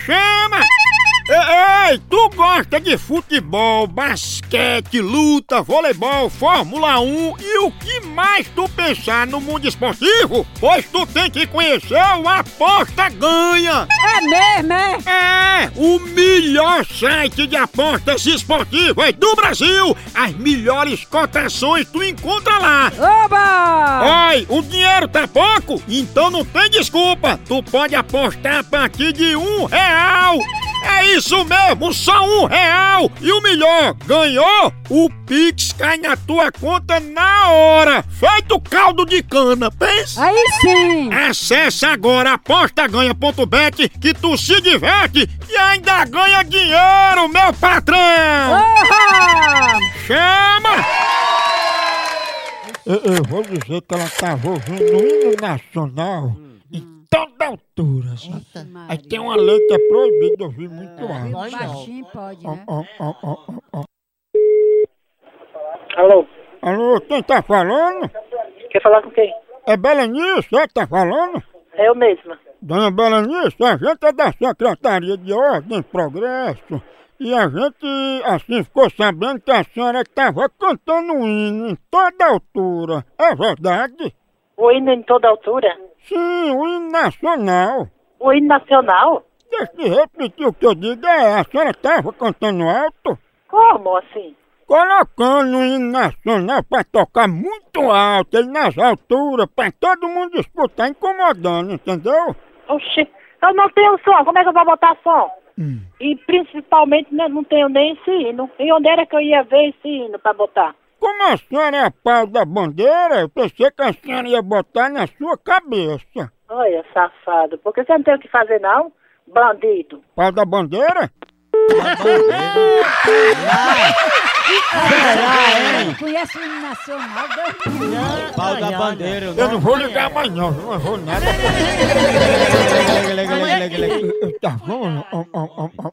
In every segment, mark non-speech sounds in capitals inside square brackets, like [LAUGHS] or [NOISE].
chama, chama! Ei, ei, tu gosta de futebol, basquete, luta, voleibol, Fórmula 1 e o que mais tu pensar no mundo esportivo? Pois tu tem que conhecer o Aposta Ganha! É mesmo, é? É, o melhor site de apostas esportivas do Brasil! As melhores cotações tu encontra lá! Oba! O dinheiro tá pouco? Então não tem desculpa! Tu pode apostar a partir de um real! É isso mesmo, só um real! E o melhor, ganhou? O Pix cai na tua conta na hora! Feito caldo de cana, pensa! Aí sim! Acesse agora apostaganha.bet que tu se diverte e ainda ganha dinheiro, meu patrão! Oba! Chama! Eu, eu vou dizer que ela tava ouvindo o hino nacional em toda altura, sabe? Aí tem uma lei que é proibida ouvir muito alto. Pode baixinho pode, Ó, né? ó, ó, ó, ó, ó. Alô, Alô, quem tá falando? quer falar com quem? É Belenice, é que tá falando? É eu mesma. Dona Belenice, a gente é da Secretaria de Ordem e Progresso e a gente, assim, ficou sabendo que a senhora estava cantando um hino em toda altura. É verdade? O hino em toda altura? Sim, o hino nacional. O hino nacional? Deixa eu repetir o que eu digo, é, a senhora estava cantando alto? Como assim? Colocando o hino nacional pra tocar muito alto, ele nas alturas, pra todo mundo escutar, incomodando, entendeu? Oxi, eu não tenho som, como é que eu vou botar som? E principalmente né, não tenho nem esse hino. E onde era que eu ia ver esse hino pra botar? Como a senhora é a pau da bandeira, eu pensei que a senhora ia botar na sua cabeça. Olha, safado, porque você não tem o que fazer não? Bandido. Pau da bandeira? [LAUGHS] Conhece hino nacional? Deus me livre. Pau da bandeira. Eu não vou ligar mais não, eu não vou nada. Tá bom?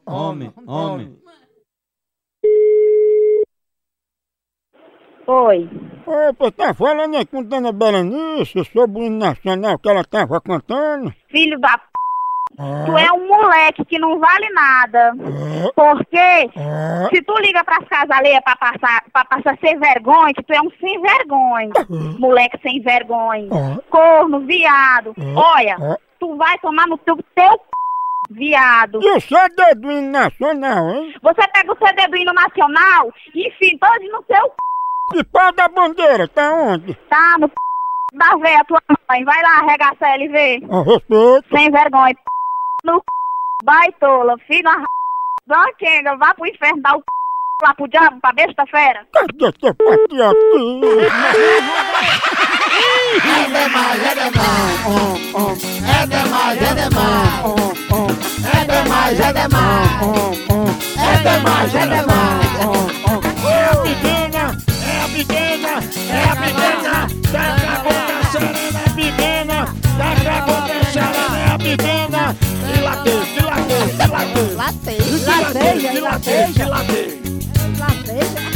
Homem, homem. Oi. Opa, tá falando aí com Dona Berenice sobre o hino nacional que ela tava cantando? Filho da p... Tu é um moleque que não vale nada. Porque Ah, se tu liga pras casas alheias pra passar, pra passar sem vergonha, que tu é um sem vergonha. Moleque sem vergonha. ah, Corno, viado. Olha, ah. tu vai tomar no teu, teu viado. E o do hino nacional, hein? Você pega o do hino nacional e enfim todo no seu p... E pau da bandeira, tá onde? tá? No p... da véia tua mãe. Vai lá, arregaça ela e vê. Respeito. Sem vergonha. p... No c... baitola, filho da r... Zanquenga, vá pro inferno, dá o c... lá pro diabo, pra besta fera. Cadê teu patriotismo? É demais, é demais. É demais, é demais. É demais, é demais. É demais, é demais. É a pequena, é a pequena, é a pequena, Dilatei, dilatei, latei, Dilatei, latei, dilatei. latei,